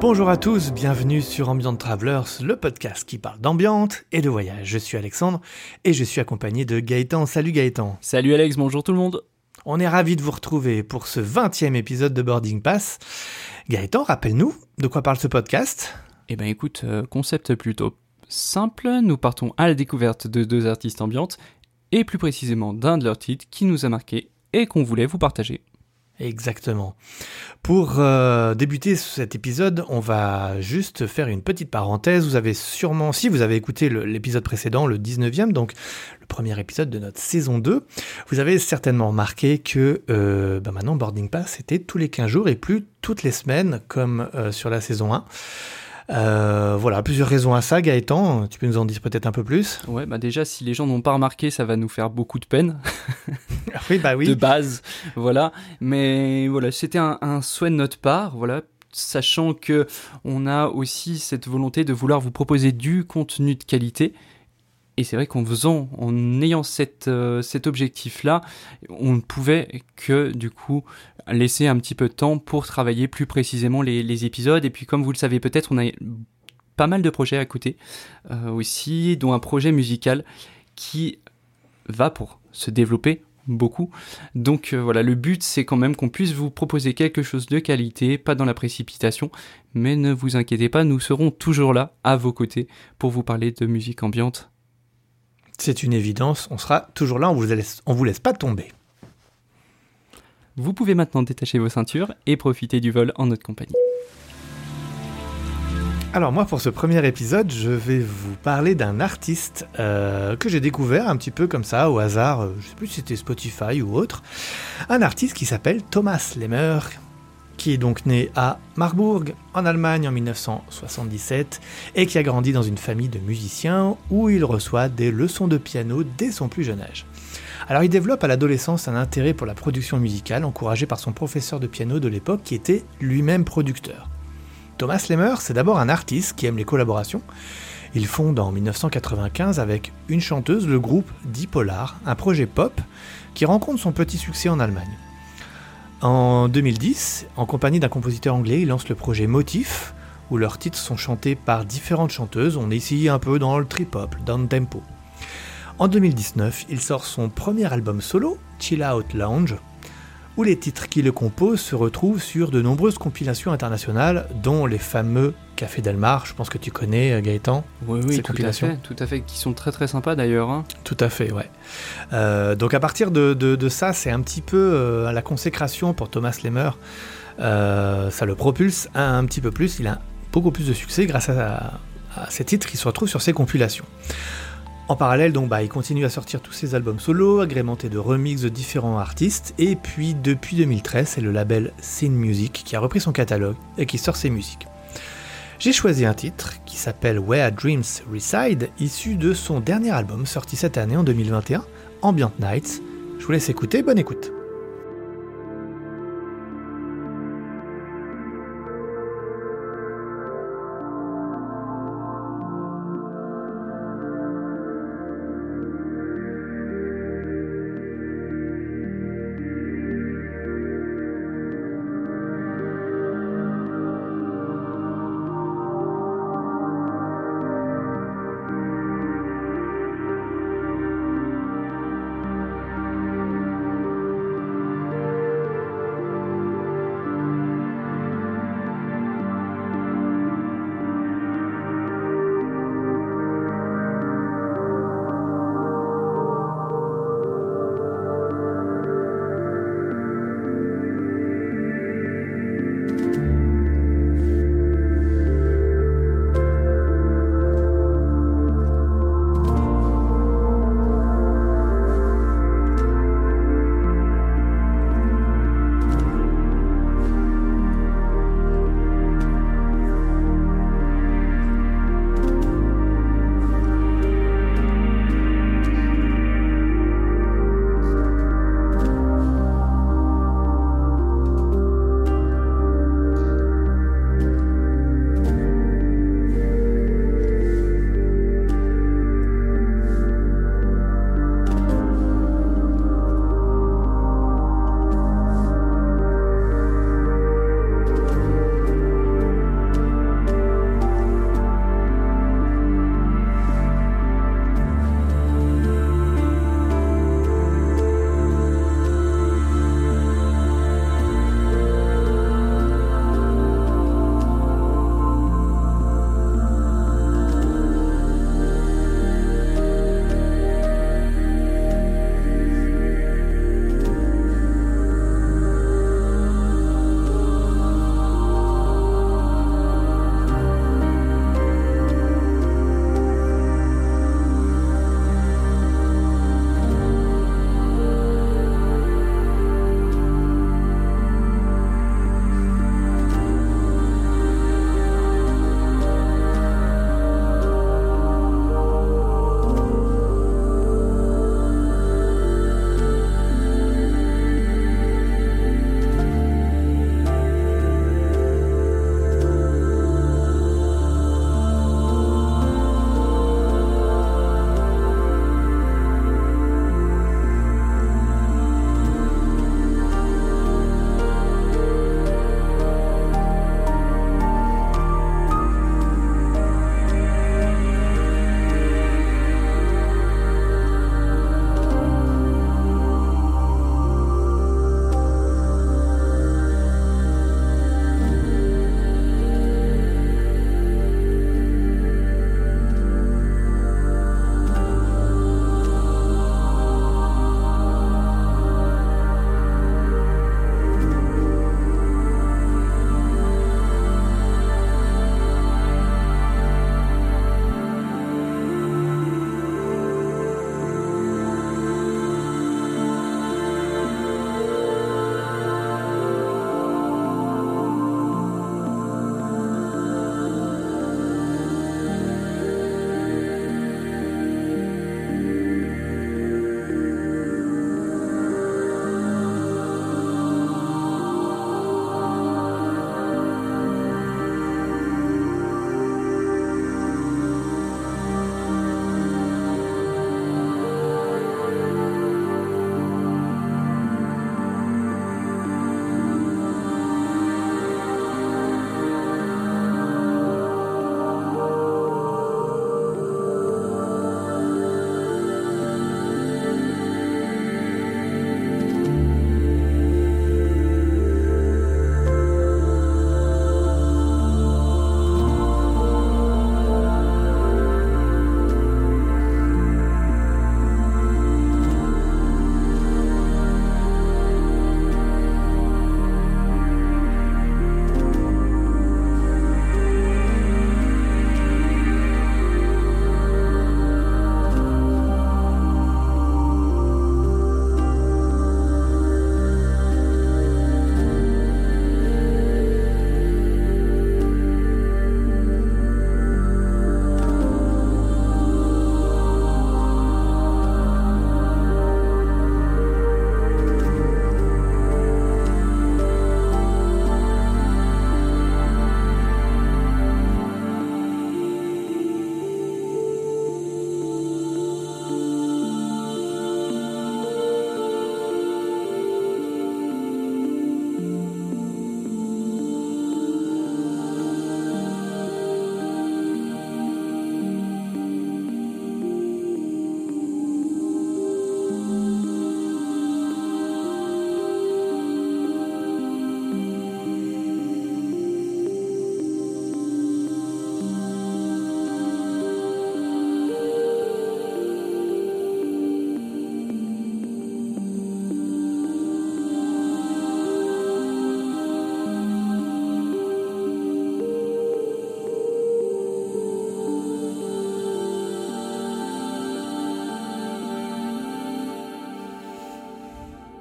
Bonjour à tous, bienvenue sur Ambient Travelers, le podcast qui parle d'ambiance et de voyage. Je suis Alexandre et je suis accompagné de Gaëtan. Salut Gaëtan. Salut Alex, bonjour tout le monde. On est ravis de vous retrouver pour ce 20e épisode de Boarding Pass. Gaëtan, rappelle-nous de quoi parle ce podcast Eh ben écoute, euh, concept plutôt simple, nous partons à la découverte de deux artistes ambiantes et plus précisément d'un de leurs titres qui nous a marqué et qu'on voulait vous partager. Exactement. Pour euh, débuter cet épisode, on va juste faire une petite parenthèse. Vous avez sûrement, si vous avez écouté l'épisode précédent, le 19e, donc le premier épisode de notre saison 2, vous avez certainement remarqué que bah maintenant Boarding Pass c'était tous les 15 jours et plus toutes les semaines comme euh, sur la saison 1. Euh, voilà, plusieurs raisons à ça. Gaëtan, tu peux nous en dire peut-être un peu plus? Ouais, bah déjà si les gens n'ont pas remarqué, ça va nous faire beaucoup de peine Oui, bah oui. de base, voilà. Mais voilà, c'était un, un souhait de notre part, voilà. Sachant que on a aussi cette volonté de vouloir vous proposer du contenu de qualité. Et c'est vrai qu'en faisant, en ayant euh, cet objectif-là, on ne pouvait que du coup laisser un petit peu de temps pour travailler plus précisément les, les épisodes. Et puis comme vous le savez peut-être, on a pas mal de projets à côté euh, aussi, dont un projet musical qui va pour se développer beaucoup. Donc euh, voilà, le but c'est quand même qu'on puisse vous proposer quelque chose de qualité, pas dans la précipitation, mais ne vous inquiétez pas, nous serons toujours là à vos côtés pour vous parler de musique ambiante. C'est une évidence, on sera toujours là, on vous laisse, on vous laisse pas tomber. Vous pouvez maintenant détacher vos ceintures et profiter du vol en notre compagnie. Alors moi pour ce premier épisode, je vais vous parler d'un artiste euh, que j'ai découvert un petit peu comme ça au hasard, euh, je sais plus si c'était Spotify ou autre, un artiste qui s'appelle Thomas Lemmer, qui est donc né à Marburg en Allemagne en 1977 et qui a grandi dans une famille de musiciens où il reçoit des leçons de piano dès son plus jeune âge. Alors il développe à l'adolescence un intérêt pour la production musicale encouragé par son professeur de piano de l'époque qui était lui-même producteur. Thomas Lemmer, c'est d'abord un artiste qui aime les collaborations. Il fonde en 1995 avec une chanteuse le groupe Dipolar, un projet pop qui rencontre son petit succès en Allemagne. En 2010, en compagnie d'un compositeur anglais, il lance le projet Motif, où leurs titres sont chantés par différentes chanteuses. On est ici un peu dans le trip-hop, down tempo. En 2019, il sort son premier album solo, Chill Out Lounge, où les titres qui le composent se retrouvent sur de nombreuses compilations internationales, dont les fameux Café Delmar, je pense que tu connais euh, Gaëtan. Oui, Ces oui, tout à compilations. fait, tout à fait, qui sont très très sympas d'ailleurs. hein. Tout à fait, ouais. Euh, donc à partir de, de- de ça, c'est un petit peu euh, la consécration pour Thomas Lemmer. Euh, ça le propulse un, un petit peu plus. Il a beaucoup plus de succès grâce à, à ces titres qui se retrouvent sur ses compilations. En parallèle, donc, bah, il continue à sortir tous ses albums solo, agrémentés de remixes de différents artistes. Et puis, depuis 2013, c'est le label Scene Music qui a repris son catalogue et qui sort ses musiques. J'ai choisi un titre qui s'appelle Where Dreams Reside, issu de son dernier album sorti cette année en 2021, Ambient Nights. Je vous laisse écouter, bonne écoute.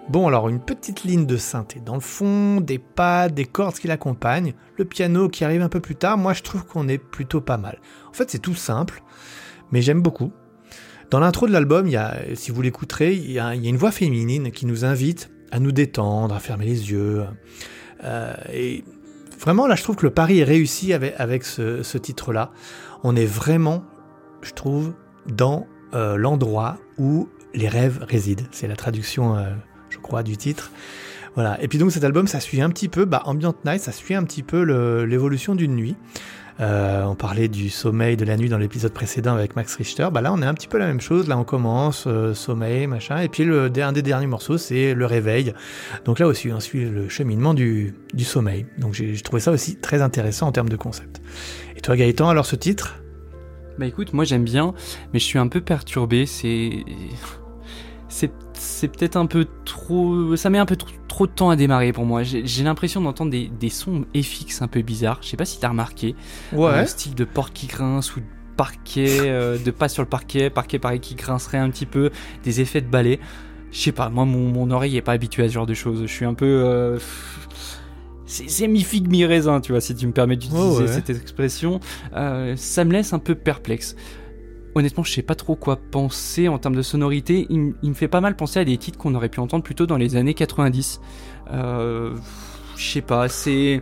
Bon, alors une petite ligne de synthé dans le fond, des pas, des cordes qui l'accompagnent, le piano qui arrive un peu plus tard, moi je trouve qu'on est plutôt pas mal. En fait, c'est tout simple, mais j'aime beaucoup. Dans l'intro de l'album, il y a, si vous l'écouterez, il y, a, une voix féminine qui nous invite à nous détendre, à fermer les yeux. Euh, et vraiment, là, je trouve que le pari est réussi avec, avec ce, ce titre-là. On est vraiment, je trouve, dans euh, l'endroit où les rêves résident. C'est la traduction, euh, je crois, du titre. Voilà. Et puis donc cet album, ça suit un petit peu, bah, Ambient Night, ça suit un petit peu l'évolution d'une nuit. Euh, on parlait du sommeil de la nuit dans l'épisode précédent avec Max Richter. Bah là, on est un petit peu la même chose. Là, on commence euh, sommeil, machin. Et puis le un des derniers morceaux, c'est le réveil. Donc là aussi, on suit le cheminement du, du sommeil. Donc j'ai trouvé ça aussi très intéressant en termes de concept. Et toi, Gaëtan, alors ce titre? Bah écoute, moi j'aime bien, mais je suis un peu perturbé. C'est. C'est c'est peut-être un peu trop. Ça met un peu trop, trop de temps à démarrer pour moi. J'ai l'impression d'entendre des, des sons FX un peu bizarres. Je sais pas si t'as remarqué. Un style de porte qui grince ou de parquet, euh, de pas sur le parquet, parquet pareil qui grincerait un petit peu, des effets de balai. Je sais pas, moi mon, mon oreille est pas habituée à ce genre de choses. Je suis un peu. euh, c'est c'est mi-figue, mi-raisin, tu vois, si tu me permets d'utiliser Oh ouais. cette expression. Euh, ça me laisse un peu perplexe. Honnêtement, je sais pas trop quoi penser en termes de sonorité. Il, me fait pas mal penser à des titres qu'on aurait pu entendre plutôt dans les années 90. Euh, je sais pas, c'est.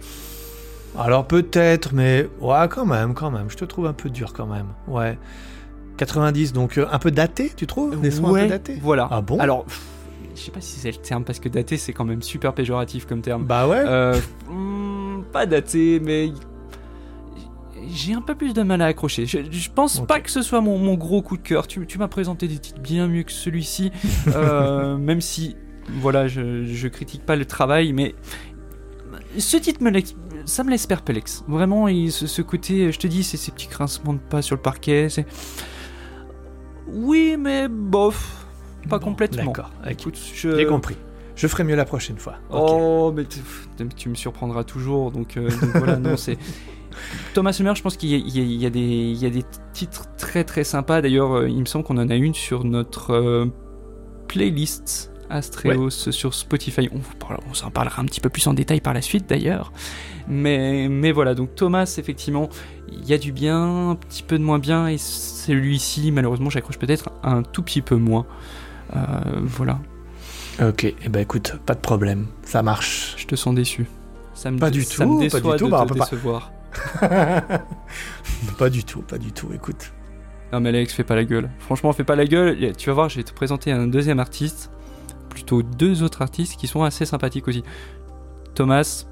Alors peut-être, mais ouais, quand même, quand même. Je te trouve un peu dur quand même. Ouais. 90, donc euh, un peu daté, tu trouves? Des sons un Ouais, peu datés? Voilà. Ah bon? Alors, pff, je sais pas si c'est le terme parce que daté c'est quand même super péjoratif comme terme. Bah ouais. Euh, hmm, pas daté, mais j'ai un peu plus de mal à accrocher. Je, je pense pas que ce soit mon, mon gros coup de cœur. Tu, tu m'as présenté des titres bien mieux que celui-ci, Euh, même si, voilà, je, je critique pas le travail, mais ce titre me laisse- ça me laisse perplexe. Vraiment, il- ce, ce côté, je te dis, c'est ces petits grincements de pas sur le parquet. C'est oui, mais bof, pas Bon, complètement. D'accord, ok. Écoute, je... j'ai compris. Je ferai mieux la prochaine fois. Oh, mais tu me surprendras toujours, donc, euh, donc voilà, non, c'est... Thomas Sommer, je pense qu'il y, a- y des- il y a des titres très très sympas. D'ailleurs, euh, il me semble qu'on en a une sur notre euh, playlist Astreos sur Spotify. On, vous parle- on s'en parlera un petit peu plus en détail par la suite d'ailleurs. Mais, mais voilà, donc Thomas, effectivement, il y a du bien, un petit peu de moins bien, et celui-ci, malheureusement, j'accroche peut-être un tout petit peu moins. Euh, voilà, Ok, et eh ben écoute, pas de problème, ça marche. je te sens déçu. Ça me Pas du ça tout, me pas du tout, de bah, on te peut pas-. pas du tout, pas du tout, écoute. Non mais Alex, fais pas la gueule. Franchement, fais pas la gueule. Tu vas voir, je vais te présenter un deuxième artiste. Plutôt deux autres artistes qui sont assez sympathiques aussi. Thomas,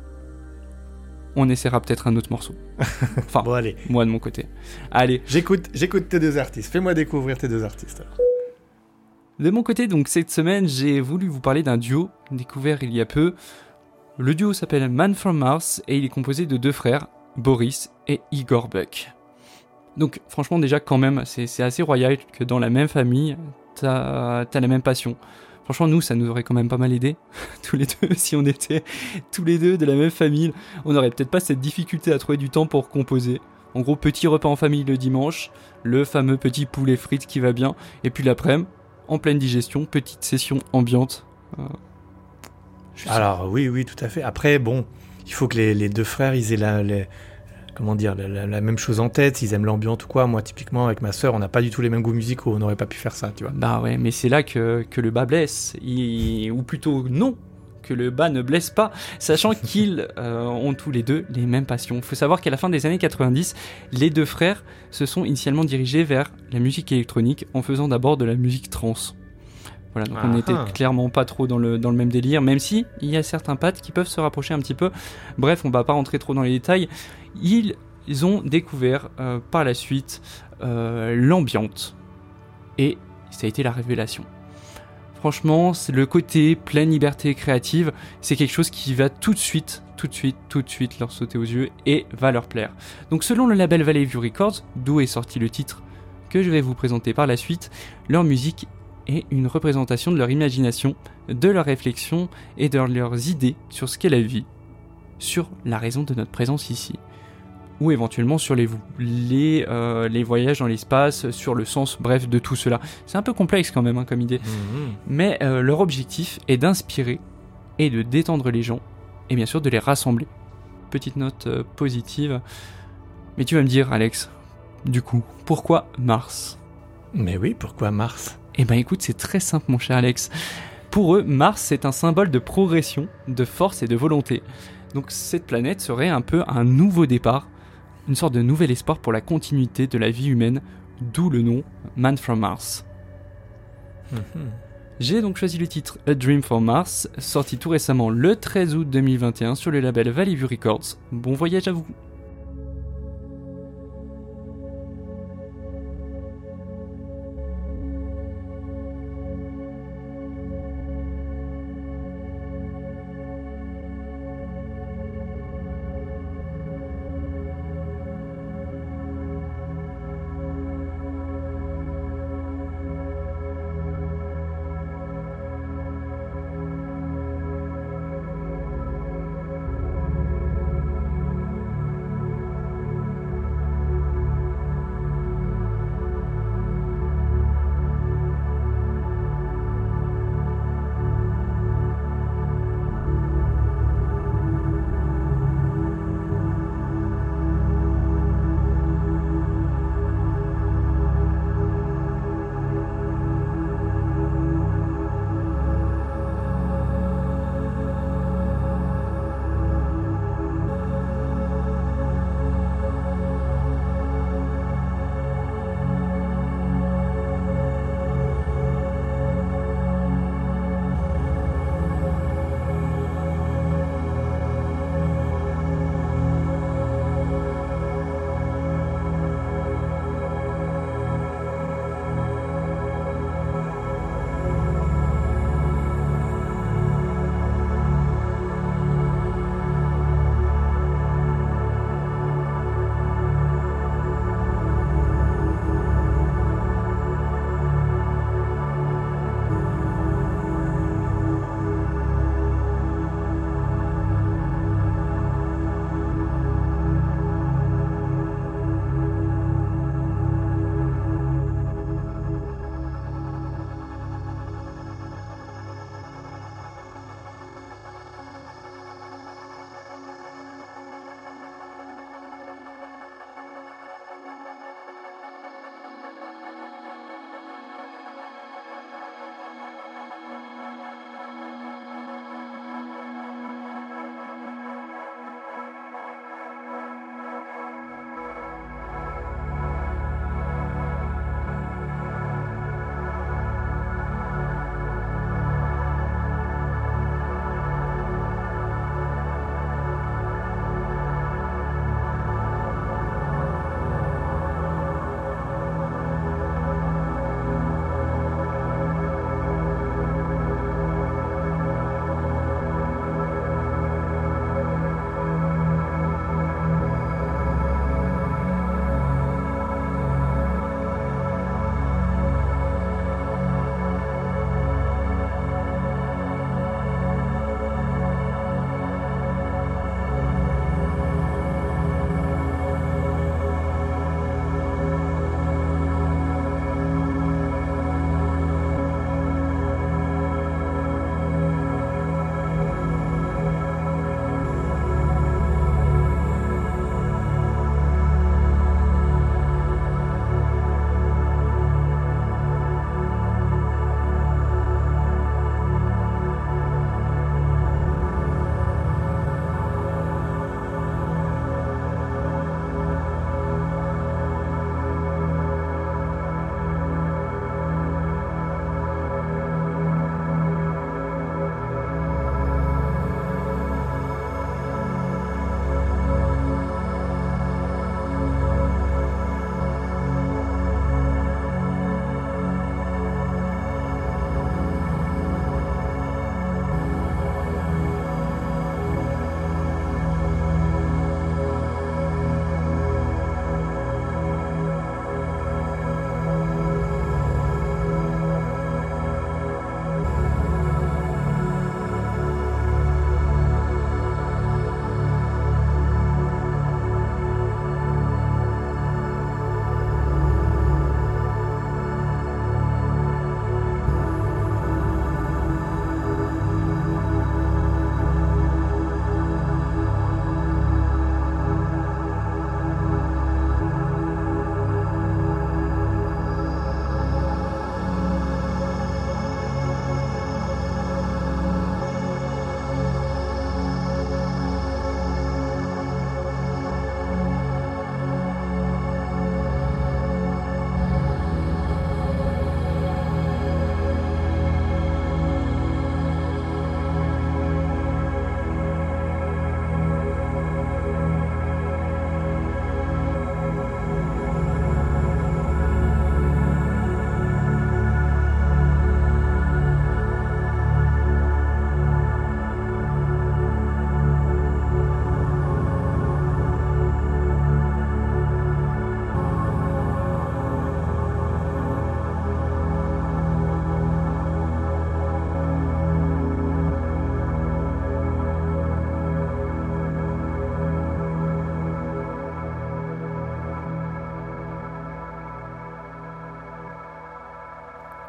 on essaiera peut-être un autre morceau. Enfin, Bon allez, moi de mon côté. Allez, j'écoute, j'écoute tes deux artistes. Fais-moi découvrir tes deux artistes. de mon côté, donc cette semaine, j'ai voulu vous parler d'un duo découvert il y a peu. Le duo s'appelle Man from Mars et il est composé de deux frères, Boris et Igor Buck. Donc franchement déjà quand même, c'est assez royal que dans la même famille, t'as as la même passion. Franchement nous, ça nous aurait quand même pas mal aidé, tous les deux, si on était tous les deux de la même famille. On aurait peut-être pas cette difficulté à trouver du temps pour composer. En gros, petit repas en famille le dimanche, le fameux petit poulet frites qui va bien, et puis l'après-midi, en pleine digestion, petite session ambiante. Euh, Alors oui, oui, tout à fait. Après, bon, il faut que les, deux frères, ils aient la, même chose en tête, s'ils aiment l'ambiance ou quoi. Moi, typiquement, avec ma sœur, on n'a pas du tout les mêmes goûts musicaux, on n'aurait pas pu faire ça, tu vois. Bah ouais, mais c'est là que, le bas blesse. Ou plutôt non, que le bas ne blesse pas, sachant qu'ils euh, ont tous les deux les mêmes passions. Il faut savoir qu'à la fin des années 90, les deux frères se sont initialement dirigés vers la musique électronique en faisant d'abord de la musique trance. Voilà, donc on Ah n'était ah. clairement pas trop dans le, dans le même délire, même si il y a certains pattes qui peuvent se rapprocher un petit peu. Bref, on va pas rentrer trop dans les détails. Ils, ils ont découvert euh, par la suite euh, l'ambiante. Et ça a été la révélation. Franchement, c'est le côté pleine liberté créative, c'est quelque chose qui va tout de suite, tout de suite, tout de suite leur sauter aux yeux et va leur plaire. Donc selon le label Valley View Records, d'où est sorti le titre que je vais vous présenter par la suite, leur musique est une représentation de leur imagination, de leur réflexion et de leurs idées sur ce qu'est la vie, sur la raison de notre présence ici. ou éventuellement sur les, les, euh, les voyages dans l'espace, sur le sens, bref, de tout cela. C'est un peu complexe quand même hein, comme idée. Mhm. Mais euh, leur objectif est d'inspirer et de détendre les gens, et bien sûr de les rassembler. Petite note euh, positive. Mais tu vas me dire, Alex, du coup, pourquoi Mars? Mais oui, pourquoi Mars? Eh ben écoute, c'est très simple mon cher Alex. Pour eux, Mars c'est un symbole de progression, de force et de volonté. Donc cette planète serait un peu un nouveau départ, une sorte de nouvel espoir pour la continuité de la vie humaine, d'où le nom Man from Mars. Mhm. J'ai donc choisi le titre A Dream for Mars, sorti tout récemment le 13 août 2021 sur le label Valley View Records. Bon voyage à vous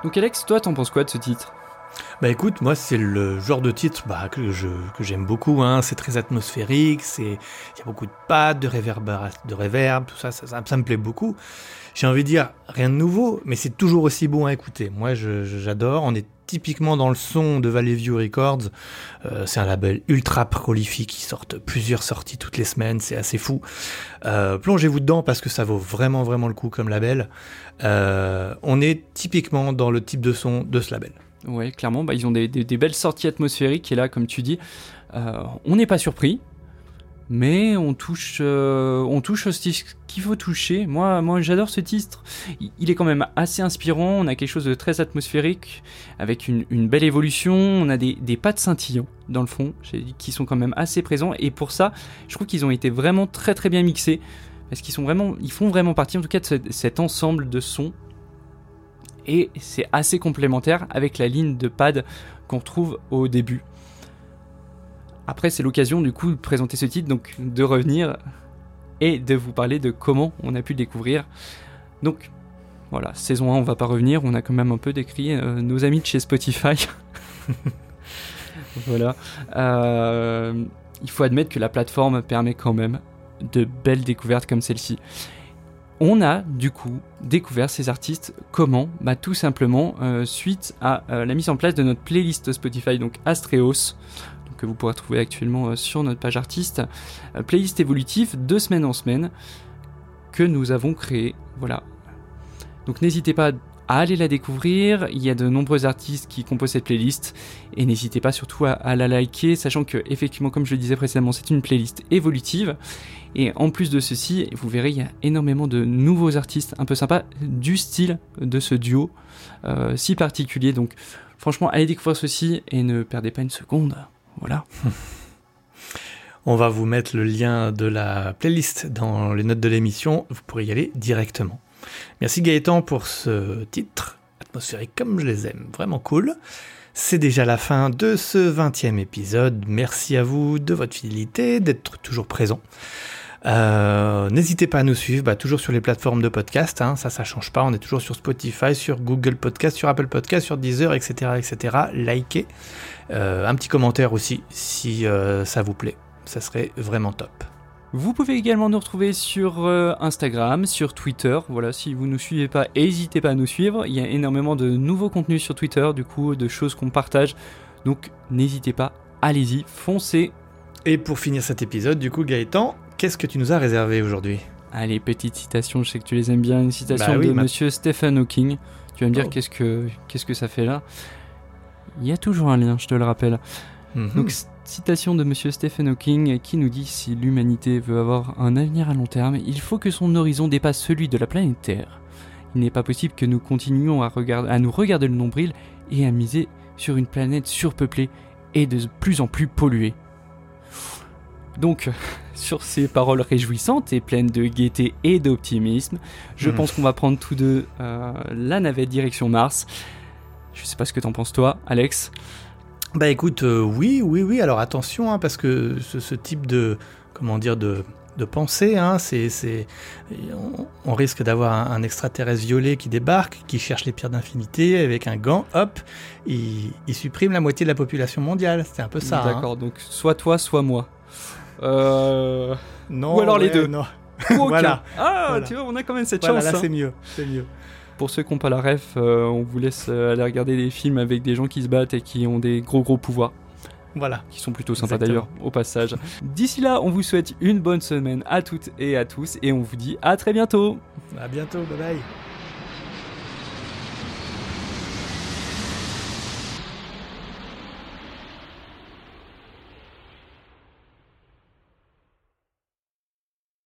Donc Alex, toi, t'en penses quoi de ce titre? Bah écoute, moi c'est le genre de titre bah, que je que j'aime beaucoup. Hein. C'est très atmosphérique, c'est il y a beaucoup de pattes, de réverb, de réverb, tout ça ça, ça, me plaît beaucoup. J'ai envie de dire rien de nouveau, mais c'est toujours aussi bon à écouter. Moi j'adore. On est typiquement dans le son de Valley View Records. Euh, c'est un label ultra prolifique qui sortent plusieurs sorties toutes les semaines. C'est assez fou. Euh, Plongez-vous dedans parce que ça vaut vraiment vraiment le coup comme label. Euh, on est typiquement dans le type de son de ce label. Ouais, clairement, bah, ils ont des, belles sorties atmosphériques et là, comme tu dis, euh, on n'est pas surpris, mais on touche, euh, on touche ce qu'il faut toucher. Moi, moi, j'adore ce titre. Il- est quand même assez inspirant. On a quelque chose de très atmosphérique, avec une, belle évolution. On a des, des pas de scintillants dans le fond, qui sont quand même assez présents. Et pour ça, je trouve qu'ils ont été vraiment très très bien mixés. Parce qu'ils sont vraiment, ils font vraiment partie, en tout cas, de ce- cet ensemble de sons et c'est assez complémentaire avec la ligne de pad qu'on retrouve au début. Après, c'est l'occasion du coup de présenter ce titre, donc de revenir et de vous parler de comment on a pu le découvrir. Donc voilà, saison 1, on va pas revenir, on a quand même un peu décrit euh, nos amis de chez Spotify. voilà. Euh, il faut admettre que la plateforme permet quand même de belles découvertes comme celle-ci. On a du coup découvert ces artistes comment Bah tout simplement euh, suite à euh, la mise en place de notre playlist Spotify donc Astreos que vous pourrez trouver actuellement euh, sur notre page artiste. Playlist évolutive de semaine en semaine que nous avons créé voilà. Donc n'hésitez pas à aller la découvrir il y a de nombreux artistes qui composent cette playlist et n'hésitez pas surtout à, la liker sachant que effectivement comme je le disais précédemment c'est une playlist évolutive et en plus de ceci, vous verrez, il y a énormément de nouveaux artistes un peu sympas du style de ce duo euh, si particulier. Donc franchement, allez découvrir ceci et ne perdez pas une seconde. Voilà. On va vous mettre le lien de la playlist dans les notes de l'émission. Vous pourrez y aller directement. Merci Gaëtan pour ce titre atmosphérique comme je les aime. Vraiment cool. C'est déjà la fin de ce 20e épisode. Merci à vous de votre fidélité, d'être toujours présent. Euh, N'hésitez pas à nous suivre, bah, toujours sur les plateformes de podcast, hein, ça ça change pas, on est toujours sur Spotify, sur Google Podcast, sur Apple Podcast, sur Deezer, etc. etc. Likez, Euh, un petit commentaire aussi si euh, ça vous plaît, ça serait vraiment top. Vous pouvez également nous retrouver sur euh, Instagram, sur Twitter. Voilà, si vous ne nous suivez pas, n'hésitez pas à nous suivre. Il y a énormément de nouveaux contenus sur Twitter, du coup, de choses qu'on partage. Donc n'hésitez pas, allez-y, foncez. Et pour finir cet épisode, du coup Gaëtan, qu'est-ce que tu nous as réservé aujourd'hui? Allez, petite citation, je sais que tu les aimes bien. Une citation Bah oui, de ma- monsieur Stephen Hawking. Tu vas me dire Oh. qu'est-ce que qu'est-ce que ça fait là? Il y a toujours un lien, je te le rappelle. Mhm. Donc, c- citation de monsieur Stephen Hawking qui nous dit si l'humanité veut avoir un avenir à long terme, il faut que son horizon dépasse celui de la planète Terre. Il n'est pas possible que nous continuions à, regarder, à nous regarder le nombril et à miser sur une planète surpeuplée et de plus en plus polluée. Donc, sur ces paroles réjouissantes et pleines de gaieté et d'optimisme, je Mhm. pense qu'on va prendre tous deux euh, la navette direction Mars. Je sais pas ce que t'en penses toi, Alex. Bah écoute, euh, oui, oui, oui. Alors attention, hein, parce que ce, ce type de, comment dire, de, de pensée, hein, c'est, c'est, on, on risque d'avoir un, un extraterrestre violet qui débarque, qui cherche les pierres d'infinité avec un gant, hop, il, il supprime la moitié de la population mondiale. C'est un peu ça. hein. D'accord, donc soit toi, soit moi. Euh... Non. Ou alors les ouais, deux. Non. ou aucun. Voilà. Ah, Voilà. tu vois, on a quand même cette Voilà, chance. là c'est mieux, c'est mieux. Pour ceux qui n'ont pas la ref, euh, on vous laisse euh, aller regarder des films avec des gens qui se battent et qui ont des gros gros pouvoirs, Voilà. qui sont plutôt sympas d'ailleurs, au passage. D'ici là, on vous souhaite une bonne semaine à toutes et à tous, et on vous dit à très bientôt À bientôt. Bye bye.